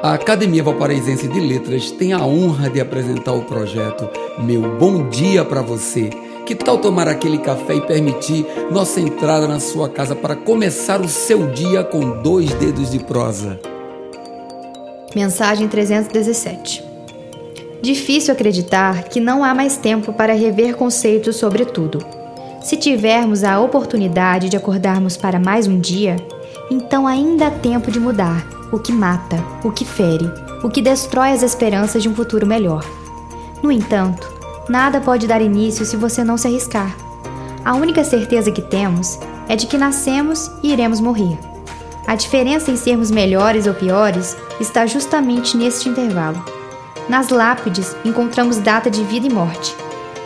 A Academia Valparaísense de Letras tem a honra de apresentar o projeto Meu Bom Dia para Você. Que tal tomar aquele café e permitir nossa entrada na sua casa para começar o seu dia com dois dedos de prosa? Mensagem 317 Difícil acreditar que não há mais tempo para rever conceitos sobre tudo. Se tivermos a oportunidade de acordarmos para mais um dia, então ainda há tempo de mudar o que mata, o que fere, o que destrói as esperanças de um futuro melhor. No entanto, nada pode dar início se você não se arriscar. A única certeza que temos é de que nascemos e iremos morrer. A diferença em sermos melhores ou piores está justamente neste intervalo. Nas lápides encontramos data de vida e morte,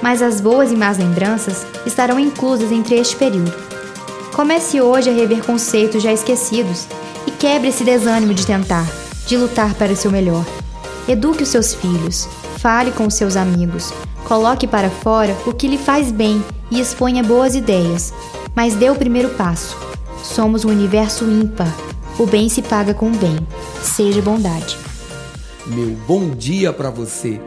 mas as boas e más lembranças estarão inclusas entre este período. Comece hoje a rever conceitos já esquecidos e quebre esse desânimo de tentar, de lutar para o seu melhor. Eduque os seus filhos, fale com os seus amigos, coloque para fora o que lhe faz bem e exponha boas ideias, mas dê o primeiro passo. Somos um universo ímpar. O bem se paga com o bem. Seja bondade. Meu bom dia para você.